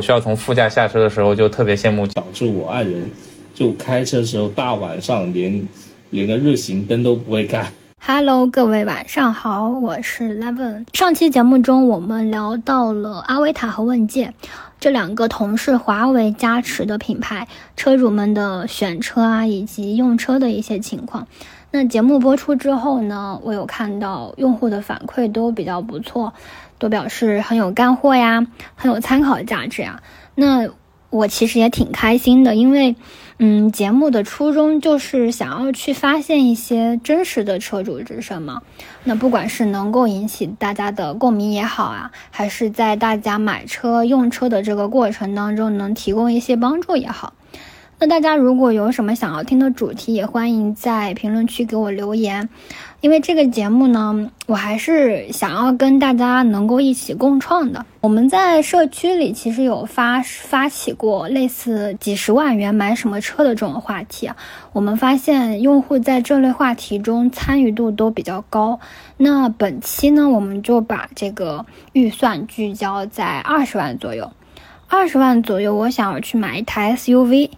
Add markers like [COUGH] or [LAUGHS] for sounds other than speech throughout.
需要从副驾下车的时候，就特别羡慕。导致我爱人就开车的时候大晚上连连个日行灯都不会开。Hello，各位晚上好，我是 Levin。上期节目中，我们聊到了阿维塔和问界这两个同是华为加持的品牌，车主们的选车啊，以及用车的一些情况。那节目播出之后呢，我有看到用户的反馈都比较不错，都表示很有干货呀，很有参考价值呀。那我其实也挺开心的，因为，嗯，节目的初衷就是想要去发现一些真实的车主之声嘛。那不管是能够引起大家的共鸣也好啊，还是在大家买车用车的这个过程当中能提供一些帮助也好。那大家如果有什么想要听的主题，也欢迎在评论区给我留言。因为这个节目呢，我还是想要跟大家能够一起共创的。我们在社区里其实有发发起过类似几十万元买什么车的这种话题。我们发现用户在这类话题中参与度都比较高。那本期呢，我们就把这个预算聚焦在二十万左右。二十万左右，我想要去买一台 SUV。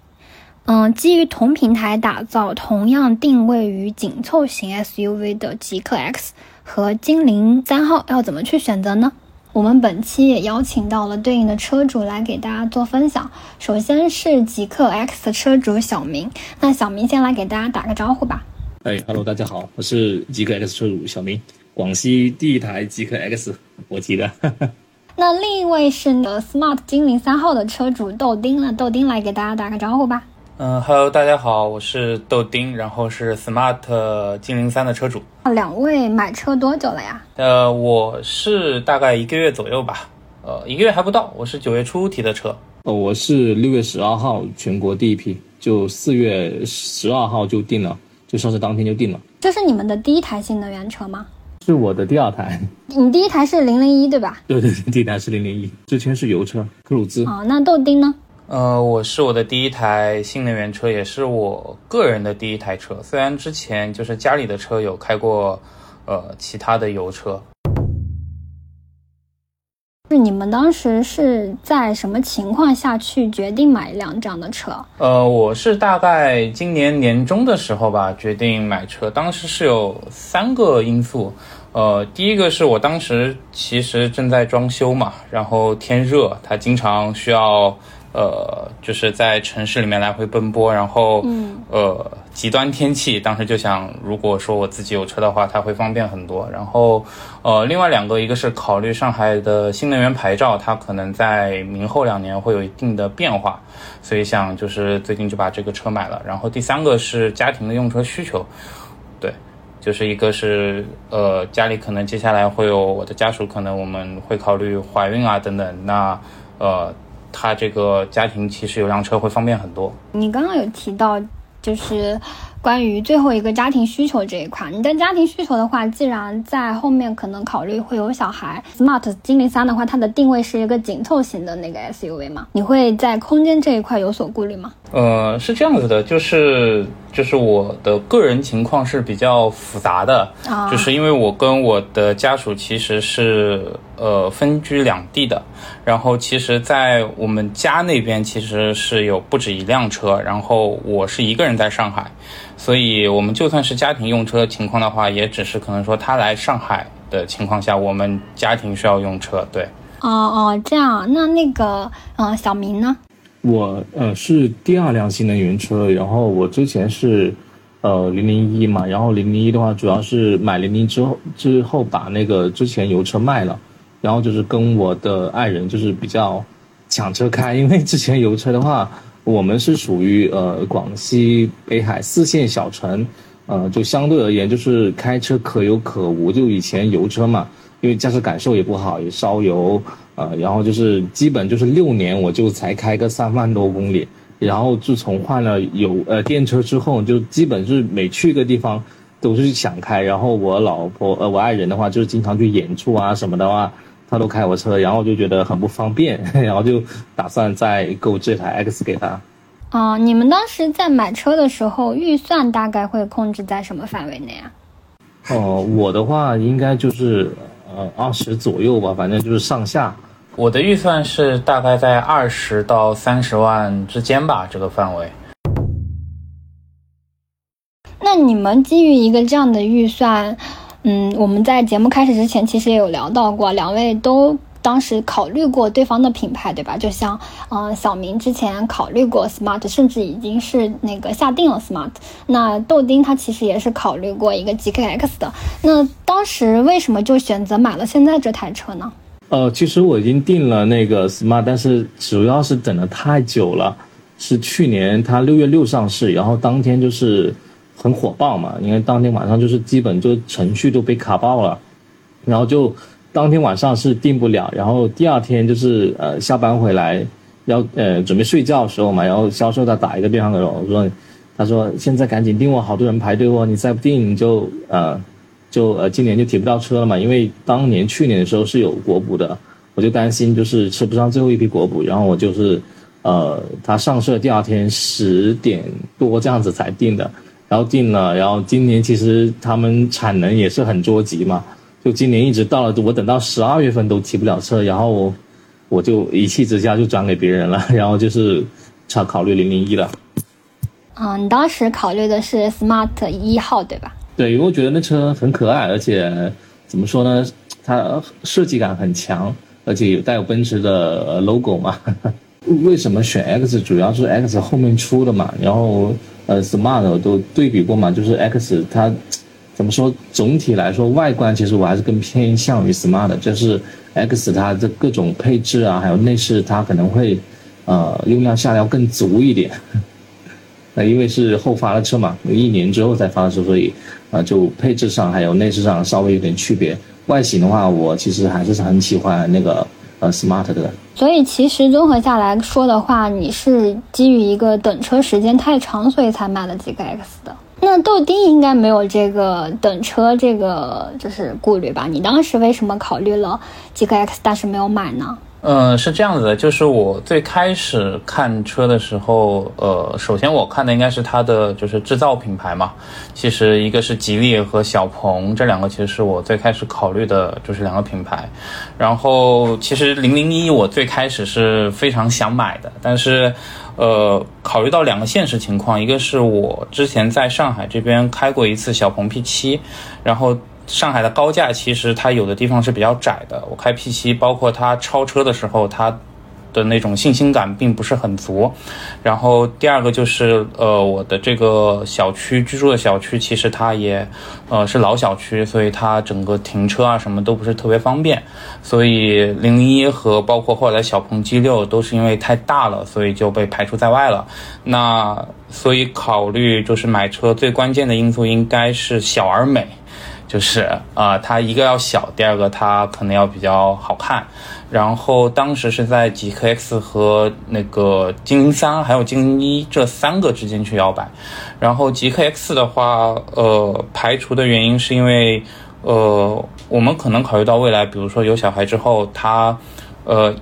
嗯，基于同平台打造、同样定位于紧凑型 SUV 的极客 X 和精灵三号，要怎么去选择呢？我们本期也邀请到了对应的车主来给大家做分享。首先是极客 X 的车主小明，那小明先来给大家打个招呼吧。哎哈喽，大家好，我是极客 X 车主小明，广西第一台极客 X 我提的。[LAUGHS] 那另一位是呃 Smart 精灵三号的车主豆丁，那豆丁来给大家打个招呼吧。嗯，Hello，大家好，我是豆丁，然后是 Smart 精灵三的车主。两位买车多久了呀？呃，我是大概一个月左右吧，呃，一个月还不到，我是九月初提的车。呃，我是六月十二号全国第一批，就四月十二号就定了，就上市当天就定了。这是你们的第一台新能源车吗？是我的第二台。你第一台是零零一对吧？对对对，第一台是零零一，之前是油车科鲁兹。哦，那豆丁呢？呃，我是我的第一台新能源车，也是我个人的第一台车。虽然之前就是家里的车有开过，呃，其他的油车。是你们当时是在什么情况下去决定买一辆这样的车？呃，我是大概今年年中的时候吧，决定买车。当时是有三个因素，呃，第一个是我当时其实正在装修嘛，然后天热，它经常需要。呃，就是在城市里面来回奔波，然后，呃，极端天气，当时就想，如果说我自己有车的话，它会方便很多。然后，呃，另外两个，一个是考虑上海的新能源牌照，它可能在明后两年会有一定的变化，所以想就是最近就把这个车买了。然后第三个是家庭的用车需求，对，就是一个是呃家里可能接下来会有我的家属，可能我们会考虑怀孕啊等等，那呃。他这个家庭其实有辆车会方便很多。你刚刚有提到，就是关于最后一个家庭需求这一块。你的家庭需求的话，既然在后面可能考虑会有小孩，Smart 精灵三的话，它的定位是一个紧凑型的那个 SUV 嘛？你会在空间这一块有所顾虑吗？呃，是这样子的，就是就是我的个人情况是比较复杂的，就是因为我跟我的家属其实是呃分居两地的，然后其实，在我们家那边其实是有不止一辆车，然后我是一个人在上海，所以我们就算是家庭用车情况的话，也只是可能说他来上海的情况下，我们家庭需要用车，对。哦哦，这样，那那个呃，小明呢？我呃是第二辆新能源车，然后我之前是，呃零零一嘛，然后零零一的话主要是买零零之后之后把那个之前油车卖了，然后就是跟我的爱人就是比较抢车开，因为之前油车的话，我们是属于呃广西北海四线小城，呃就相对而言就是开车可有可无，就以前油车嘛，因为驾驶感受也不好，也烧油。呃，然后就是基本就是六年，我就才开个三万多公里。然后自从换了油呃电车之后，就基本是每去一个地方都是想开。然后我老婆呃我爱人的话，就是经常去演出啊什么的话，他都开我车，然后就觉得很不方便，[LAUGHS] 然后就打算再购这台 X 给他。哦，你们当时在买车的时候，预算大概会控制在什么范围内啊？哦，我的话应该就是。呃，二十左右吧，反正就是上下，我的预算是大概在二十到三十万之间吧，这个范围。那你们基于一个这样的预算，嗯，我们在节目开始之前其实也有聊到过，两位都当时考虑过对方的品牌，对吧？就像，嗯，小明之前考虑过 Smart，甚至已经是那个下定了 Smart。那豆丁他其实也是考虑过一个 GKX 的。那当时为什么就选择买了现在这台车呢？呃，其实我已经订了那个 Smart，但是主要是等了太久了，是去年它六月六上市，然后当天就是。很火爆嘛，因为当天晚上就是基本就程序都被卡爆了，然后就当天晚上是订不了，然后第二天就是呃下班回来要呃准备睡觉的时候嘛，然后销售他打一个电话给我，我说他说现在赶紧订我，好多人排队哦，你再不订就呃就呃今年就提不到车了嘛，因为当年去年的时候是有国补的，我就担心就是吃不上最后一批国补，然后我就是呃他上市的第二天十点多这样子才订的。然后定了，然后今年其实他们产能也是很着急嘛，就今年一直到了我等到十二月份都提不了车，然后我我就一气之下就转给别人了，[LAUGHS] 然后就是考考虑零零一了。嗯，你当时考虑的是 Smart 一号对吧？对，因为我觉得那车很可爱，而且怎么说呢，它设计感很强，而且有带有奔驰的 logo 嘛。[LAUGHS] 为什么选 X？主要是 X 后面出的嘛，然后。呃，Smart 都对比过嘛，就是 X 它怎么说？总体来说，外观其实我还是更偏向于 Smart，就是 X 它的各种配置啊，还有内饰，它可能会呃用料下料更足一点。那 [LAUGHS] 因为是后发的车嘛，一年之后才发的车，所以啊，就配置上还有内饰上稍微有点区别。外形的话，我其实还是很喜欢那个。呃，smart 的，所以其实综合下来说的话，你是基于一个等车时间太长，所以才买了几个 X 的。那豆丁应该没有这个等车这个就是顾虑吧？你当时为什么考虑了几个 X，但是没有买呢？嗯，是这样子的，就是我最开始看车的时候，呃，首先我看的应该是它的就是制造品牌嘛。其实一个是吉利和小鹏这两个，其实是我最开始考虑的就是两个品牌。然后其实零零一我最开始是非常想买的，但是，呃，考虑到两个现实情况，一个是我之前在上海这边开过一次小鹏 P7，然后。上海的高架其实它有的地方是比较窄的，我开 P7，包括它超车的时候，它的那种信心感并不是很足。然后第二个就是，呃，我的这个小区居住的小区其实它也，呃，是老小区，所以它整个停车啊什么都不是特别方便。所以零零一和包括后来小鹏 G6 都是因为太大了，所以就被排除在外了。那所以考虑就是买车最关键的因素应该是小而美。就是啊，它一个要小，第二个它可能要比较好看。然后当时是在极客 X 和那个精灵三还有精灵一这三个之间去摇摆。然后极客 X 的话，呃，排除的原因是因为，呃，我们可能考虑到未来，比如说有小孩之后，他，呃。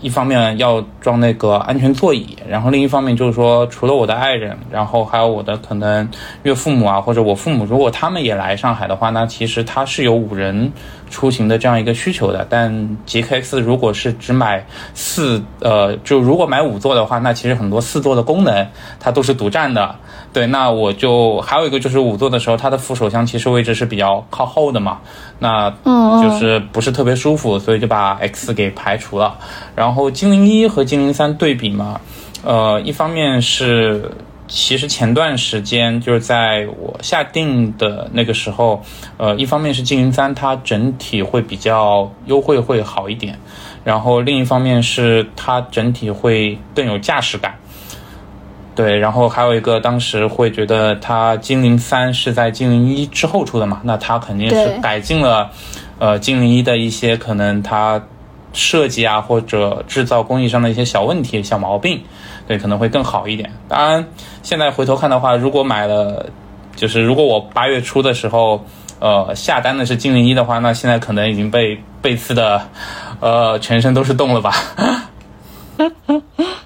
一方面要装那个安全座椅，然后另一方面就是说，除了我的爱人，然后还有我的可能岳父母啊，或者我父母，如果他们也来上海的话，那其实它是有五人。出行的这样一个需求的，但极客 X 如果是只买四，呃，就如果买五座的话，那其实很多四座的功能它都是独占的。对，那我就还有一个就是五座的时候，它的扶手箱其实位置是比较靠后的嘛，那就是不是特别舒服，所以就把 X 给排除了。然后精灵一和精灵三对比嘛，呃，一方面是。其实前段时间就是在我下定的那个时候，呃，一方面是精灵三它整体会比较优惠会好一点，然后另一方面是它整体会更有驾驶感，对，然后还有一个当时会觉得它精灵三是在精灵一之后出的嘛，那它肯定是改进了，呃，精灵一的一些可能它设计啊或者制造工艺上的一些小问题、小毛病。对，可能会更好一点。当然，现在回头看的话，如果买了，就是如果我八月初的时候，呃，下单的是精灵一的话，那现在可能已经被被刺的，呃，全身都是洞了吧？[LAUGHS]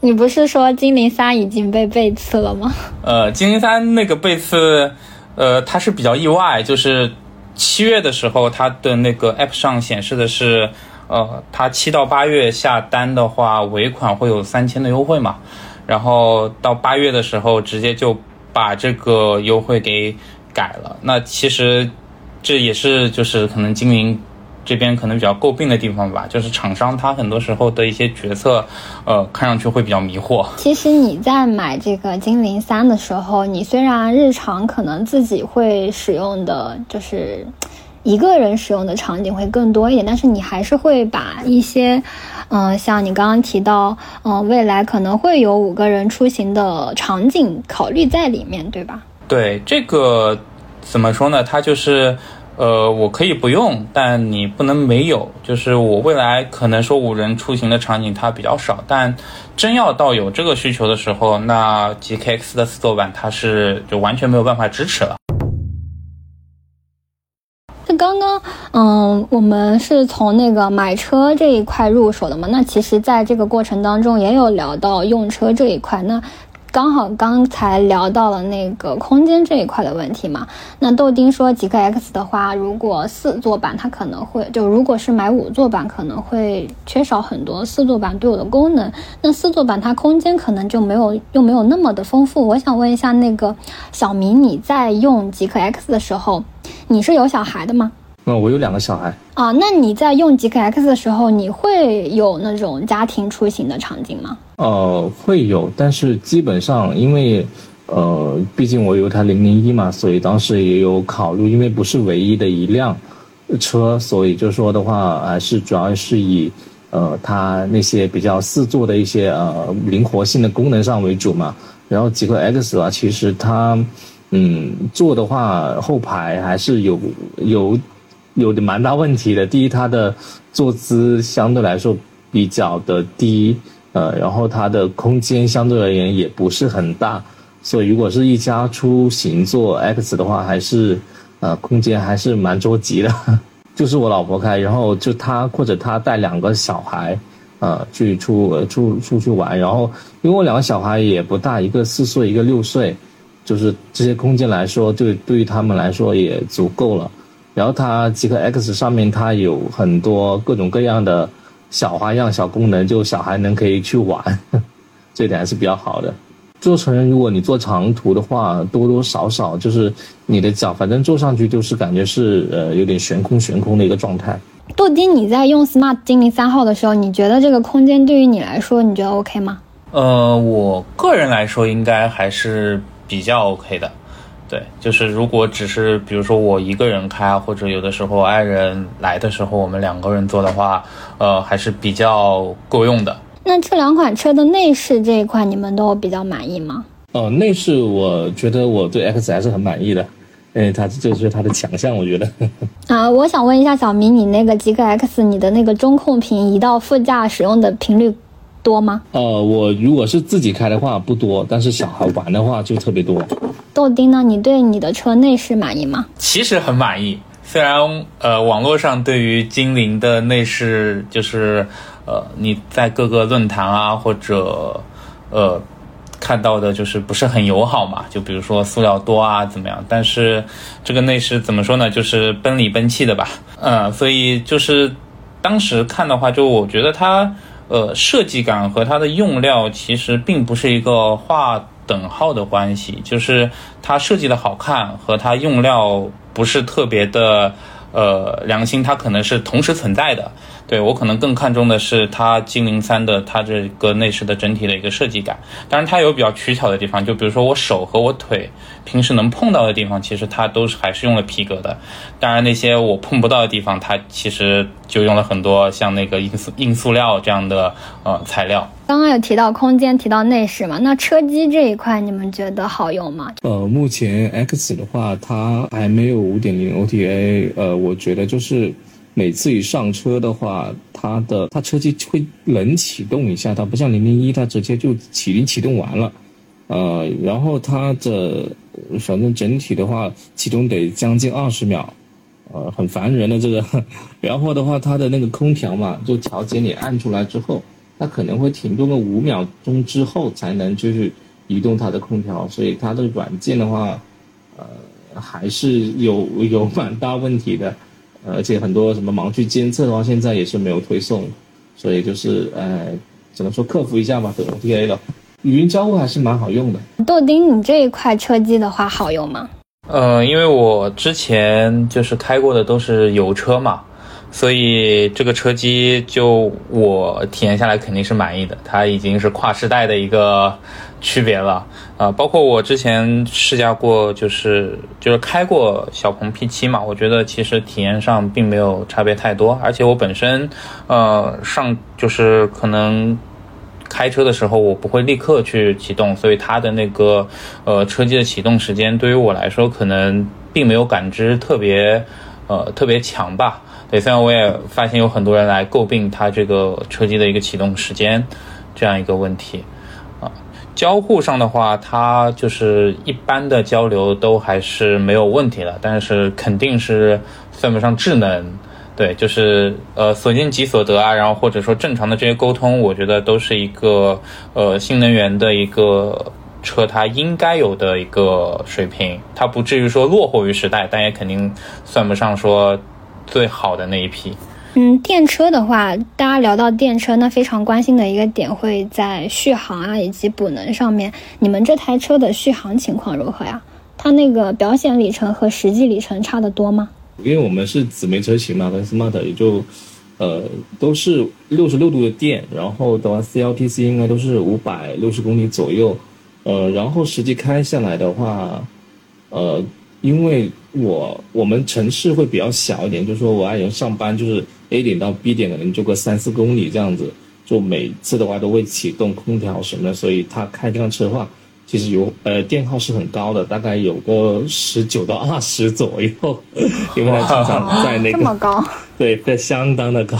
你不是说精灵三已经被背刺了吗？呃，精灵三那个背刺，呃，它是比较意外，就是七月的时候，它的那个 app 上显示的是。呃，它七到八月下单的话，尾款会有三千的优惠嘛，然后到八月的时候直接就把这个优惠给改了。那其实这也是就是可能精灵这边可能比较诟病的地方吧，就是厂商他很多时候的一些决策，呃，看上去会比较迷惑。其实你在买这个精灵三的时候，你虽然日常可能自己会使用的就是。一个人使用的场景会更多一点，但是你还是会把一些，嗯，像你刚刚提到，嗯，未来可能会有五个人出行的场景考虑在里面，对吧？对，这个怎么说呢？它就是，呃，我可以不用，但你不能没有。就是我未来可能说五人出行的场景它比较少，但真要到有这个需求的时候，那 GKX 的四座版它是就完全没有办法支持了。那刚刚，嗯，我们是从那个买车这一块入手的嘛？那其实，在这个过程当中，也有聊到用车这一块。那刚好刚才聊到了那个空间这一块的问题嘛。那豆丁说，极客 X 的话，如果四座版，它可能会就如果是买五座版，可能会缺少很多四座版对我的功能。那四座版它空间可能就没有又没有那么的丰富。我想问一下，那个小明，你在用极客 X 的时候，你是有小孩的吗？嗯，我有两个小孩啊。那你在用极客 X 的时候，你会有那种家庭出行的场景吗？呃，会有，但是基本上因为，呃，毕竟我有台零零一嘛，所以当时也有考虑，因为不是唯一的一辆车，所以就说的话，还是主要是以呃它那些比较四座的一些呃灵活性的功能上为主嘛。然后极客 X 啊，其实它嗯坐的话，后排还是有有。有的蛮大问题的。第一，它的坐姿相对来说比较的低，呃，然后它的空间相对而言也不是很大，所以如果是一家出行坐 X 的话，还是呃空间还是蛮着急的。[LAUGHS] 就是我老婆开，然后就她或者她带两个小孩，呃，去出出出去玩，然后因为我两个小孩也不大，一个四岁，一个六岁，就是这些空间来说，对对于他们来说也足够了。然后它极客 X 上面它有很多各种各样的小花样、小功能，就小孩能可以去玩，[LAUGHS] 这点还是比较好的。做成人如果你做长途的话，多多少少就是你的脚，反正坐上去就是感觉是呃有点悬空悬空的一个状态。杜丁，你在用 Smart 精灵三号的时候，你觉得这个空间对于你来说，你觉得 OK 吗？呃，我个人来说应该还是比较 OK 的。对，就是如果只是比如说我一个人开，或者有的时候爱人来的时候，我们两个人坐的话，呃，还是比较够用的。那这两款车的内饰这一块，你们都比较满意吗？呃，内饰我觉得我对 X 还是很满意的，哎，它这就是它的强项，我觉得。[LAUGHS] 啊，我想问一下小明，你那个极客 X，你的那个中控屏移到副驾使用的频率多吗？呃，我如果是自己开的话不多，但是小孩玩的话就特别多。豆丁呢？你对你的车内饰满意吗？其实很满意，虽然呃，网络上对于精灵的内饰就是呃，你在各个论坛啊或者呃看到的，就是不是很友好嘛？就比如说塑料多啊怎么样？但是这个内饰怎么说呢？就是奔里奔气的吧？嗯，所以就是当时看的话，就我觉得它呃设计感和它的用料其实并不是一个划。等号的关系，就是它设计的好看和它用料不是特别的呃良心，它可能是同时存在的。对我可能更看重的是它精灵三的它这个内饰的整体的一个设计感。当然它有比较取巧的地方，就比如说我手和我腿平时能碰到的地方，其实它都是还是用了皮革的。当然那些我碰不到的地方，它其实就用了很多像那个硬塑硬塑料这样的呃材料。刚刚有提到空间，提到内饰嘛？那车机这一块你们觉得好用吗？呃，目前 X 的话，它还没有五点零 OTA。呃，我觉得就是。每次一上车的话，它的它车机会冷启动一下，它不像零零一，它直接就启灵启动完了，呃，然后它的反正整体的话，启动得将近二十秒，呃，很烦人的这个。[LAUGHS] 然后的话，它的那个空调嘛，就调节你按出来之后，它可能会停顿个五秒钟之后才能就是移动它的空调，所以它的软件的话，呃，还是有有蛮大问题的。而且很多什么盲区监测的话，现在也是没有推送，所以就是呃，只能说克服一下吧，等 OTA 了。语音交互还是蛮好用的。豆丁，你这一块车机的话好用吗？呃，因为我之前就是开过的都是油车嘛，所以这个车机就我体验下来肯定是满意的。它已经是跨时代的一个区别了啊，包括我之前试驾过，就是就是开过小鹏 P7 嘛，我觉得其实体验上并没有差别太多，而且我本身呃上就是可能。开车的时候，我不会立刻去启动，所以它的那个呃车机的启动时间对于我来说可能并没有感知特别呃特别强吧。对，虽然我也发现有很多人来诟病它这个车机的一个启动时间这样一个问题。交互上的话，它就是一般的交流都还是没有问题的，但是肯定是算不上智能。对，就是呃，所见即所得啊，然后或者说正常的这些沟通，我觉得都是一个呃新能源的一个车它应该有的一个水平，它不至于说落后于时代，但也肯定算不上说最好的那一批。嗯，电车的话，大家聊到电车，那非常关心的一个点会在续航啊以及补能上面，你们这台车的续航情况如何呀？它那个表显里程和实际里程差得多吗？因为我们是姊妹车型嘛，跟 smart 也就，呃，都是六十六度的电，然后的话 CLTC 应该都是五百六十公里左右，呃，然后实际开下来的话，呃，因为我我们城市会比较小一点，就是说我爱人上班就是 A 点到 B 点可能就个三四公里这样子，就每次的话都会启动空调什么的，所以他开这辆车的话。其实油呃电耗是很高的，大概有个十九到二十左右，[LAUGHS] 因为它经常在那个这么高，对，在相当的高，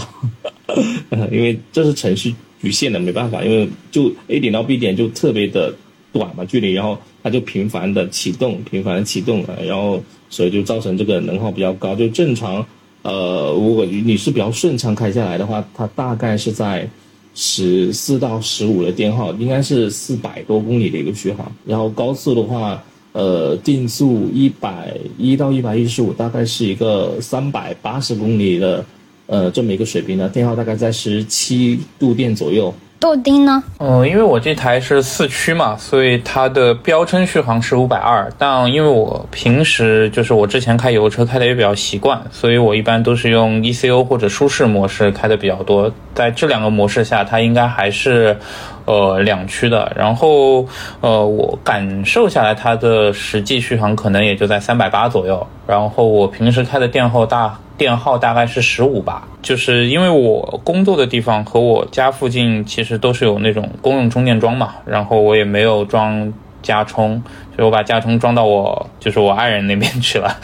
[LAUGHS] 因为这是程序局限的，没办法，因为就 A 点到 B 点就特别的短嘛距离，然后它就频繁的启动，频繁的启动，然后所以就造成这个能耗比较高。就正常，呃，如果你是比较顺畅开下来的话，它大概是在。十四到十五的电耗应该是四百多公里的一个续航，然后高速的话，呃，定速一百一到一百一十五，大概是一个三百八十公里的，呃，这么一个水平的，电耗大概在十七度电左右。豆丁呢？嗯，因为我这台是四驱嘛，所以它的标称续航是五百二。但因为我平时就是我之前开油车开的也比较习惯，所以我一般都是用 ECO 或者舒适模式开的比较多。在这两个模式下，它应该还是呃两驱的。然后呃，我感受下来它的实际续航可能也就在三百八左右。然后我平时开的电耗大。电耗大概是十五吧，就是因为我工作的地方和我家附近其实都是有那种公用充电桩嘛，然后我也没有装加充，所以我把加充装到我就是我爱人那边去了。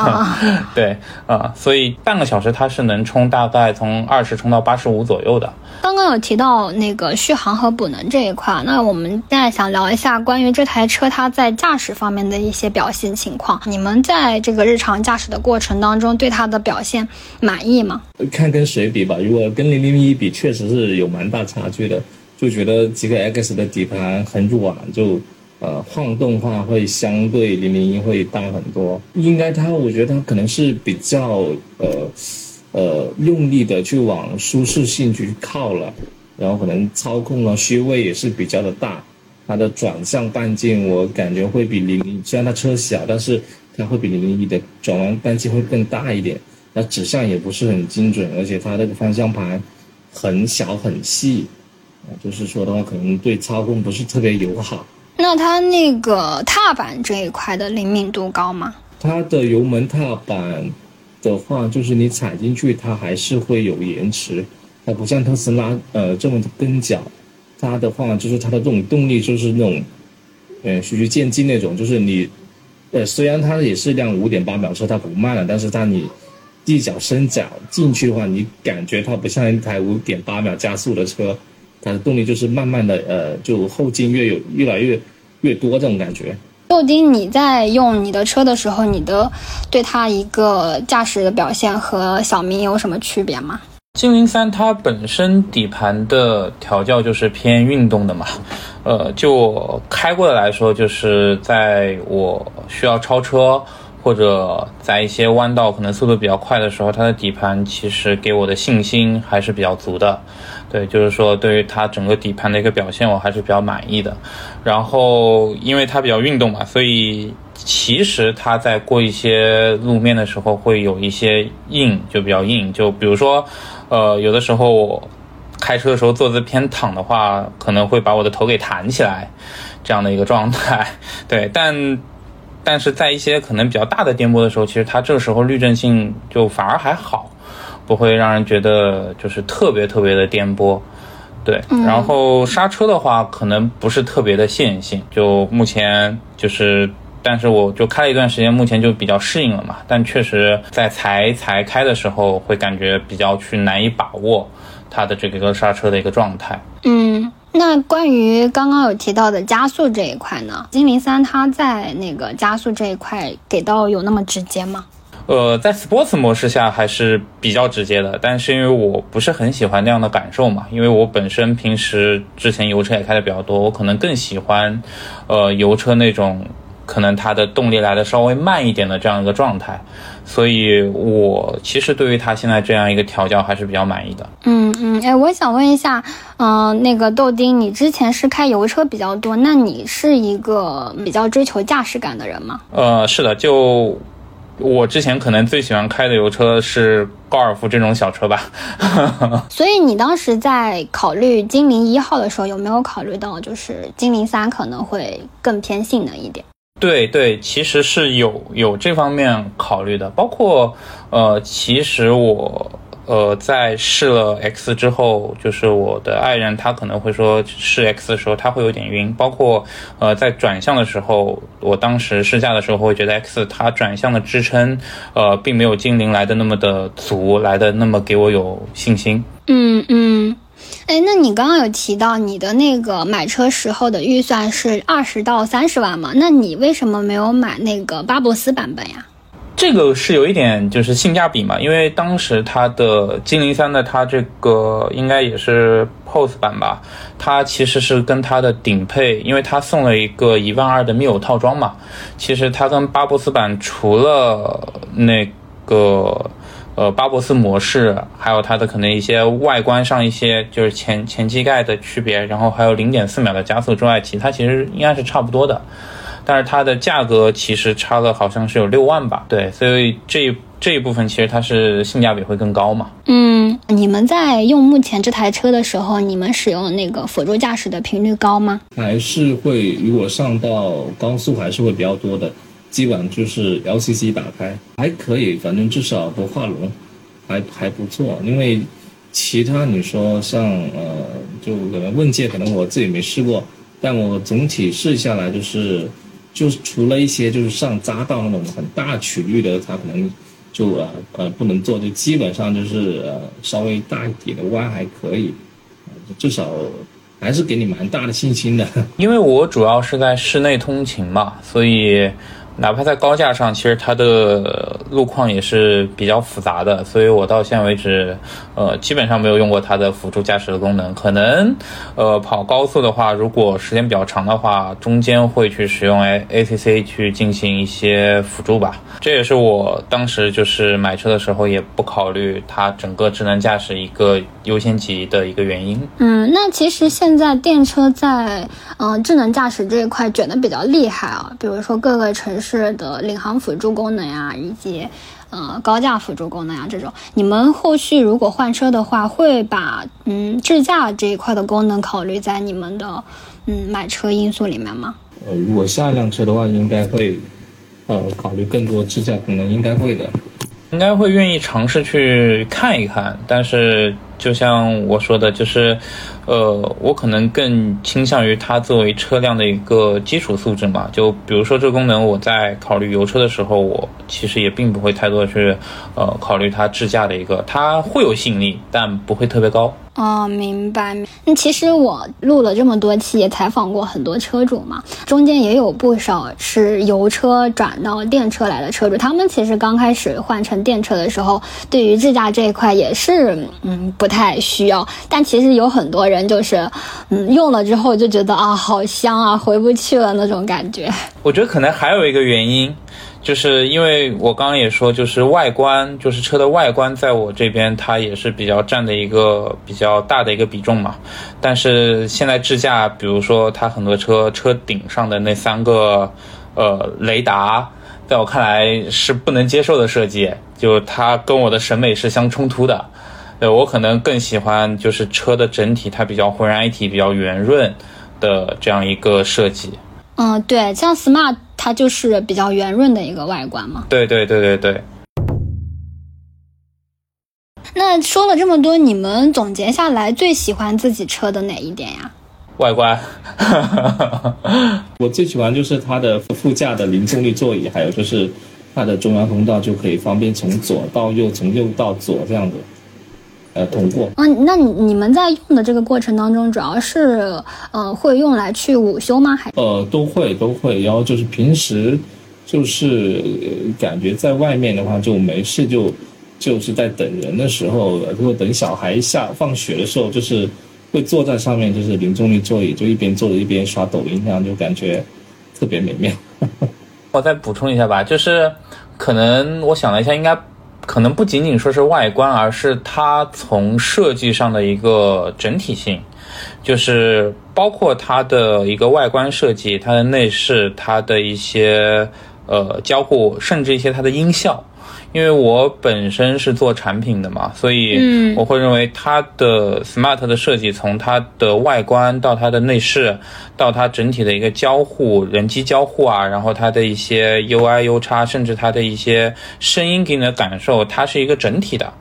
[LAUGHS] 对啊，所以半个小时它是能充大概从二十充到八十五左右的。刚刚有提到那个续航和补能这一块，那我们现在想聊一下关于这台车它在驾驶方面的一些表现情况。你们在这个日常驾驶的过程当中，对它的表现满意吗？看跟谁比吧。如果跟零零一比，确实是有蛮大差距的。就觉得极氪 X 的底盘很软，就呃晃动话会相对零零一会大很多。应该它，我觉得它可能是比较呃。呃，用力的去往舒适性去靠了，然后可能操控啊虚位也是比较的大，它的转向半径我感觉会比零零，虽然它车小，但是它会比零零一的转弯半径会更大一点。那指向也不是很精准，而且它那个方向盘很小很细，啊，就是说的话可能对操控不是特别友好。那它那个踏板这一块的灵敏度高吗？它的油门踏板。的话，就是你踩进去，它还是会有延迟，它不像特斯拉，呃，这么跟脚。它的话，就是它的这种动力就是那种，呃，循序渐进那种，就是你，呃，虽然它也是辆五点八秒车，它不慢了，但是它你一脚伸脚进去的话，你感觉它不像一台五点八秒加速的车，它的动力就是慢慢的，呃，就后劲越有越来越越多这种感觉。豆丁，你在用你的车的时候，你的对它一个驾驶的表现和小明有什么区别吗？精灵三它本身底盘的调教就是偏运动的嘛，呃，就开过的来说，就是在我需要超车或者在一些弯道可能速度比较快的时候，它的底盘其实给我的信心还是比较足的。对，就是说对于它整个底盘的一个表现，我还是比较满意的。然后因为它比较运动嘛，所以其实它在过一些路面的时候会有一些硬，就比较硬。就比如说，呃，有的时候我开车的时候坐姿偏躺的话，可能会把我的头给弹起来，这样的一个状态。[LAUGHS] 对，但但是在一些可能比较大的颠簸的时候，其实它这个时候滤震性就反而还好。不会让人觉得就是特别特别的颠簸，对。然后刹车的话，可能不是特别的线性。就目前就是，但是我就开了一段时间，目前就比较适应了嘛。但确实在才才开的时候，会感觉比较去难以把握它的这个刹车的一个状态。嗯，那关于刚刚有提到的加速这一块呢？金零三它在那个加速这一块给到有那么直接吗？呃，在 Sports 模式下还是比较直接的，但是因为我不是很喜欢那样的感受嘛，因为我本身平时之前油车也开的比较多，我可能更喜欢，呃，油车那种可能它的动力来的稍微慢一点的这样一个状态，所以我其实对于它现在这样一个调教还是比较满意的。嗯嗯，哎，我想问一下，嗯，那个豆丁，你之前是开油车比较多，那你是一个比较追求驾驶感的人吗？呃，是的，就。我之前可能最喜欢开的油车是高尔夫这种小车吧，[LAUGHS] 所以你当时在考虑精灵一号的时候，有没有考虑到就是精灵三可能会更偏性能一点？对对，其实是有有这方面考虑的，包括呃，其实我。呃，在试了 X 之后，就是我的爱人他可能会说试 X 的时候他会有点晕，包括呃在转向的时候，我当时试驾的时候会觉得 X 它转向的支撑，呃，并没有精灵来的那么的足，来的那么给我有信心。嗯嗯，哎，那你刚刚有提到你的那个买车时候的预算是二十到三十万嘛？那你为什么没有买那个巴博斯版本呀？这个是有一点就是性价比嘛，因为当时它的精灵三的它这个应该也是 POS 版吧，它其实是跟它的顶配，因为它送了一个一万二的密友套装嘛，其实它跟巴博斯版除了那个呃巴博斯模式，还有它的可能一些外观上一些就是前前机盖的区别，然后还有零点四秒的加速之外，其他其实应该是差不多的。但是它的价格其实差了，好像是有六万吧？对，所以这这一部分其实它是性价比会更高嘛？嗯，你们在用目前这台车的时候，你们使用那个辅助驾驶的频率高吗？还是会，如果上到高速还是会比较多的，基本上就是 LCC 打开还可以，反正至少不画龙，还还不错。因为其他你说像呃，就可能问界，可能我自己没试过，但我总体试下来就是。就是除了一些就是上匝道那种很大曲率的，它可能就呃呃不能做，就基本上就是呃稍微大一点的弯还可以，至少还是给你蛮大的信心的。[LAUGHS] 因为我主要是在室内通勤嘛，所以。哪怕在高架上，其实它的路况也是比较复杂的，所以我到现在为止，呃，基本上没有用过它的辅助驾驶的功能。可能，呃，跑高速的话，如果时间比较长的话，中间会去使用 A A C C 去进行一些辅助吧。这也是我当时就是买车的时候也不考虑它整个智能驾驶一个优先级的一个原因。嗯，那其实现在电车在嗯智能驾驶这一块卷的比较厉害啊，比如说各个城市。是的，领航辅助功能呀，以及呃高架辅助功能呀，这种你们后续如果换车的话，会把嗯智驾这一块的功能考虑在你们的嗯买车因素里面吗？呃，如果下一辆车的话，应该会呃考虑更多智驾功能，应该会的，应该会愿意尝试去看一看，但是。就像我说的，就是，呃，我可能更倾向于它作为车辆的一个基础素质嘛。就比如说这个功能，我在考虑油车的时候，我其实也并不会太多去，呃，考虑它智驾的一个，它会有吸引力，但不会特别高。哦，明白。那其实我录了这么多期，也采访过很多车主嘛，中间也有不少是油车转到电车来的车主，他们其实刚开始换成电车的时候，对于智驾这一块也是，嗯，不太需要。但其实有很多人就是，嗯，用了之后就觉得啊，好香啊，回不去了那种感觉。我觉得可能还有一个原因。就是因为我刚刚也说，就是外观，就是车的外观，在我这边它也是比较占的一个比较大的一个比重嘛。但是现在智驾，比如说它很多车车顶上的那三个呃雷达，在我看来是不能接受的设计，就它跟我的审美是相冲突的。呃我可能更喜欢就是车的整体它比较浑然一体、比较圆润的这样一个设计。嗯，对，像 Smart 它就是比较圆润的一个外观嘛。对对对对对。那说了这么多，你们总结下来最喜欢自己车的哪一点呀？外观。[LAUGHS] 我最喜欢就是它的副驾的零重力座椅，还有就是它的中央通道就可以方便从左到右，从右到左这样子。呃，通过。嗯，那你们在用的这个过程当中，主要是呃会用来去午休吗？还呃都会都会，然后就是平时就是感觉在外面的话就没事就就是在等人的时候，如果等小孩下放学的时候，就是会坐在上面，就是零重力座椅，就一边坐着一边刷抖音，这样就感觉特别美妙。我 [LAUGHS] 再补充一下吧，就是可能我想了一下，应该。可能不仅仅说是外观，而是它从设计上的一个整体性，就是包括它的一个外观设计、它的内饰、它的一些呃交互，甚至一些它的音效。因为我本身是做产品的嘛，所以我会认为它的 smart 的设计，从它的外观到它的内饰，到它整体的一个交互、人机交互啊，然后它的一些 UI、U 叉，甚至它的一些声音给你的感受，它是一个整体的，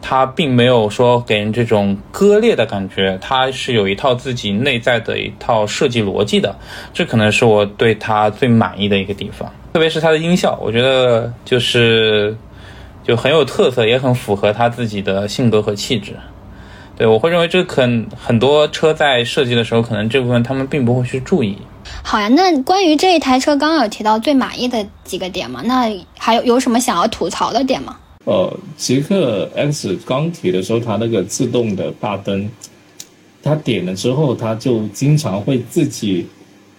它并没有说给人这种割裂的感觉，它是有一套自己内在的一套设计逻辑的，这可能是我对它最满意的一个地方，特别是它的音效，我觉得就是。就很有特色，也很符合他自己的性格和气质。对我会认为这可很多车在设计的时候，可能这部分他们并不会去注意。好呀，那关于这一台车，刚刚有提到最满意的几个点嘛？那还有有什么想要吐槽的点吗？呃，极客 X 刚提的时候，它那个自动的大灯，它点了之后，它就经常会自己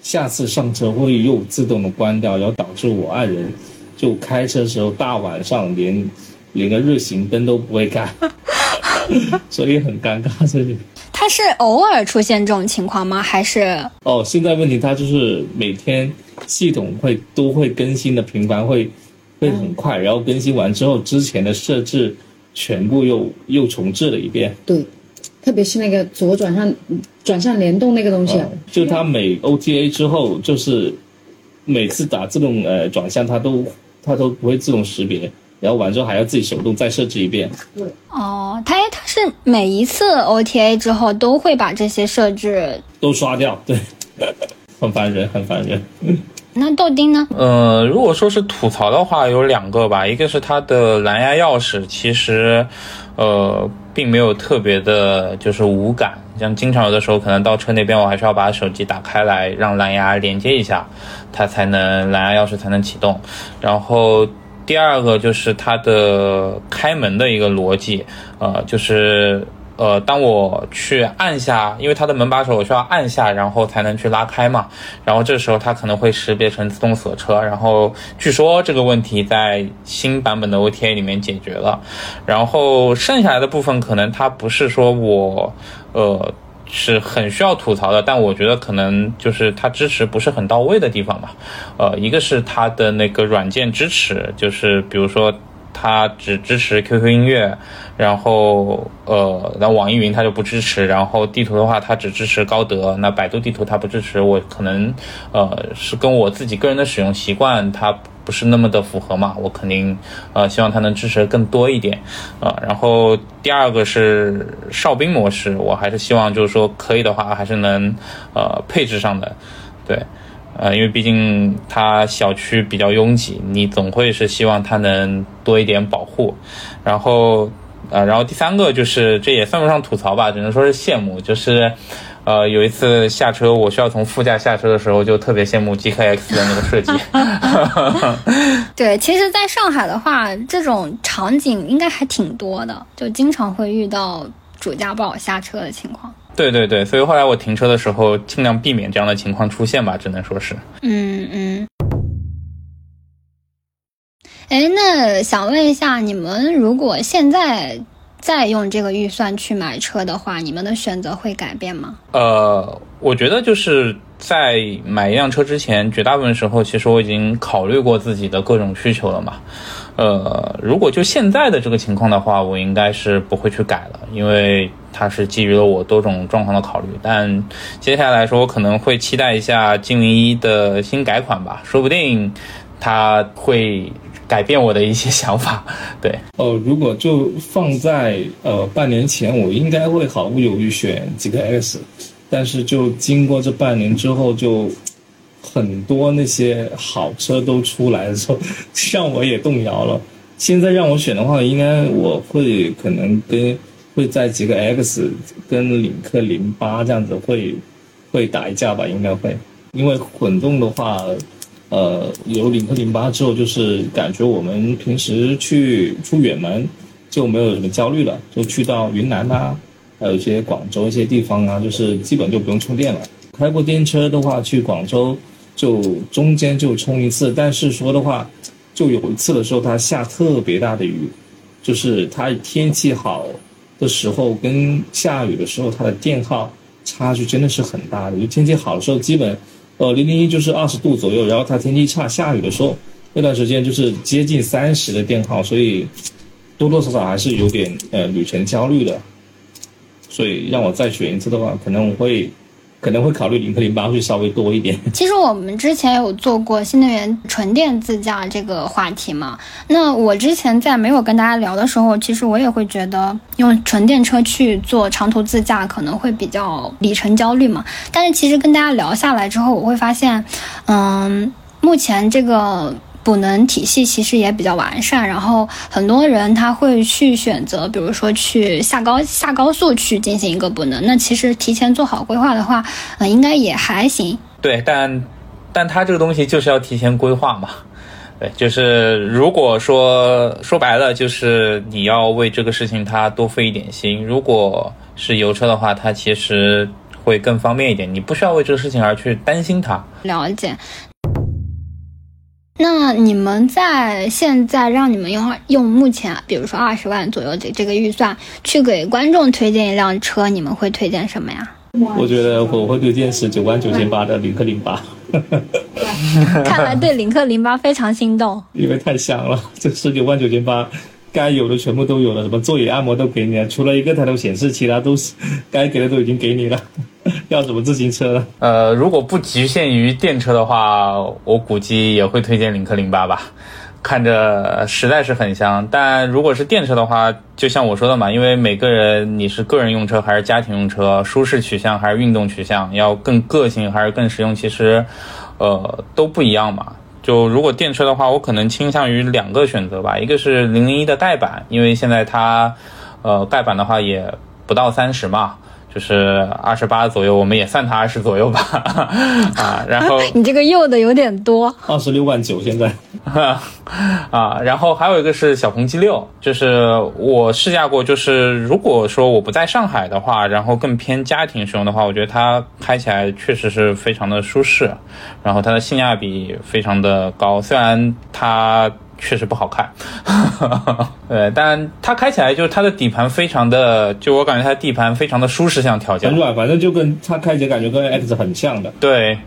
下次上车会又自动的关掉，然后导致我爱人。就开车时候大晚上连连个日行灯都不会开，[LAUGHS] 所以很尴尬。这里他是偶尔出现这种情况吗？还是哦，现在问题它就是每天系统会都会更新的频繁，会会很快，然后更新完之后，之前的设置全部又又重置了一遍。对，特别是那个左转向转向联动那个东西，就它每 OTA 之后，就是每次打自动呃转向，它都。它都不会自动识别，然后完之后还要自己手动再设置一遍。对，哦，它它是每一次 OTA 之后都会把这些设置都刷掉，对，很烦人，很烦人。[LAUGHS] 那豆丁呢？呃，如果说是吐槽的话，有两个吧，一个是它的蓝牙钥匙，其实，呃，并没有特别的，就是无感。像经常有的时候，可能到车那边，我还是要把手机打开来，让蓝牙连接一下，它才能蓝牙钥匙才能启动。然后第二个就是它的开门的一个逻辑，呃，就是。呃，当我去按下，因为它的门把手我需要按下，然后才能去拉开嘛。然后这时候它可能会识别成自动锁车。然后据说这个问题在新版本的 OTA 里面解决了。然后剩下来的部分可能它不是说我，呃，是很需要吐槽的，但我觉得可能就是它支持不是很到位的地方吧。呃，一个是它的那个软件支持，就是比如说。它只支持 QQ 音乐，然后呃，那网易云它就不支持。然后地图的话，它只支持高德。那百度地图它不支持，我可能呃是跟我自己个人的使用习惯它不是那么的符合嘛。我肯定呃希望它能支持更多一点啊。然后第二个是哨兵模式，我还是希望就是说可以的话，还是能呃配置上的，对。呃，因为毕竟它小区比较拥挤，你总会是希望它能多一点保护。然后，呃，然后第三个就是这也算不上吐槽吧，只能说是羡慕。就是，呃，有一次下车，我需要从副驾下车的时候，就特别羡慕 G K X 的那个设计。[LAUGHS] [LAUGHS] 对，其实，在上海的话，这种场景应该还挺多的，就经常会遇到主驾不好下车的情况。对对对，所以后来我停车的时候尽量避免这样的情况出现吧，只能说是。嗯嗯。哎，那想问一下，你们如果现在再用这个预算去买车的话，你们的选择会改变吗？呃，我觉得就是在买一辆车之前，绝大部分时候其实我已经考虑过自己的各种需求了嘛。呃，如果就现在的这个情况的话，我应该是不会去改了，因为它是基于了我多种状况的考虑。但接下来说，我可能会期待一下金零一的新改款吧，说不定它会改变我的一些想法。[LAUGHS] 对，哦，如果就放在呃半年前，我应该会毫不犹豫选几个 X，但是就经过这半年之后，就很多那些好车都出来的时候，让我也动摇了。现在让我选的话，应该我会可能跟会在几个 X 跟领克零八这样子会会打一架吧，应该会，因为混动的话。呃，有领克零八之后，就是感觉我们平时去出远门就没有什么焦虑了，就去到云南呐，还有一些广州一些地方啊，就是基本就不用充电了。开过电车的话，去广州就中间就充一次，但是说的话，就有一次的时候它下特别大的雨，就是它天气好的时候跟下雨的时候，它的电耗差距真的是很大的。就天气好的时候，基本。呃，零零一就是二十度左右，然后它天气差下雨的时候，那段时间就是接近三十的电耗，所以多多少少还是有点呃旅程焦虑的。所以让我再选一次的话，可能我会可能会考虑领克零八会稍微多一点。[LAUGHS] 其实我们之前有做过新能源纯电自驾这个话题嘛，那我之前在没有跟大家聊的时候，其实我也会觉得用纯电车去做长途自驾可能会比较里程焦虑嘛。但是其实跟大家聊下来之后，我会发现，嗯，目前这个。补能体系其实也比较完善，然后很多人他会去选择，比如说去下高下高速去进行一个补能。那其实提前做好规划的话，呃，应该也还行。对，但但它这个东西就是要提前规划嘛。对，就是如果说说白了，就是你要为这个事情它多费一点心。如果是油车的话，它其实会更方便一点，你不需要为这个事情而去担心它。了解。那你们在现在让你们用用目前，比如说二十万左右的这个预算去给观众推荐一辆车，你们会推荐什么呀？我觉得我会推荐十九万九千八的领克零八。看来对领克零八非常心动，[LAUGHS] 因为太香了，这十九万九千八。该有的全部都有了，什么座椅按摩都给你了，除了一个抬头显示，其他都是该给的都已经给你了。[LAUGHS] 要什么自行车？呃，如果不局限于电车的话，我估计也会推荐领克零八吧，看着实在是很香。但如果是电车的话，就像我说的嘛，因为每个人你是个人用车还是家庭用车，舒适取向还是运动取向，要更个性还是更实用，其实呃都不一样嘛。就如果电车的话，我可能倾向于两个选择吧，一个是零零一的盖板，因为现在它，呃，盖板的话也不到三十嘛。就是二十八左右，我们也算它二十左右吧，[LAUGHS] 啊，然后 [LAUGHS] 你这个用的有点多，二十六万九现在，[LAUGHS] 啊，然后还有一个是小鹏 G 六，就是我试驾过，就是如果说我不在上海的话，然后更偏家庭使用的话，我觉得它开起来确实是非常的舒适，然后它的性价比非常的高，虽然它。确实不好看，[LAUGHS] 对，但它开起来就是它的底盘非常的，就我感觉它底盘非常的舒适，像调教很软，反正就跟它开起来感觉跟 X 很像的。对，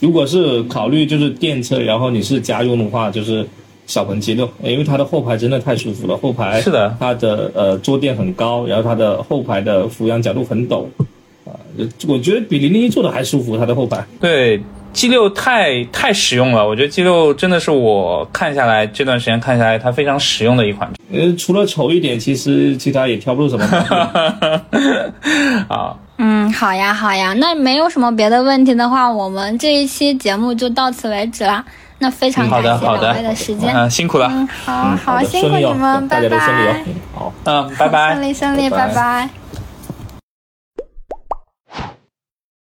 如果是考虑就是电车，然后你是家用的话，就是小鹏 G 六，因为它的后排真的太舒服了，后排是的，它的呃坐垫很高，然后它的后排的俯仰角度很陡，啊，我觉得比零零一坐的还舒服，它的后排。对。G 六太太实用了，我觉得 G 六真的是我看下来这段时间看下来它非常实用的一款。呃，除了丑一点，其实其他也挑不出什么。啊，[LAUGHS] 嗯，好呀好呀，那没有什么别的问题的话，我们这一期节目就到此为止了。那非常感谢两位的时间，嗯，辛苦了。嗯，好好辛苦你们，拜拜。好，嗯，拜拜。顺利顺利，拜拜。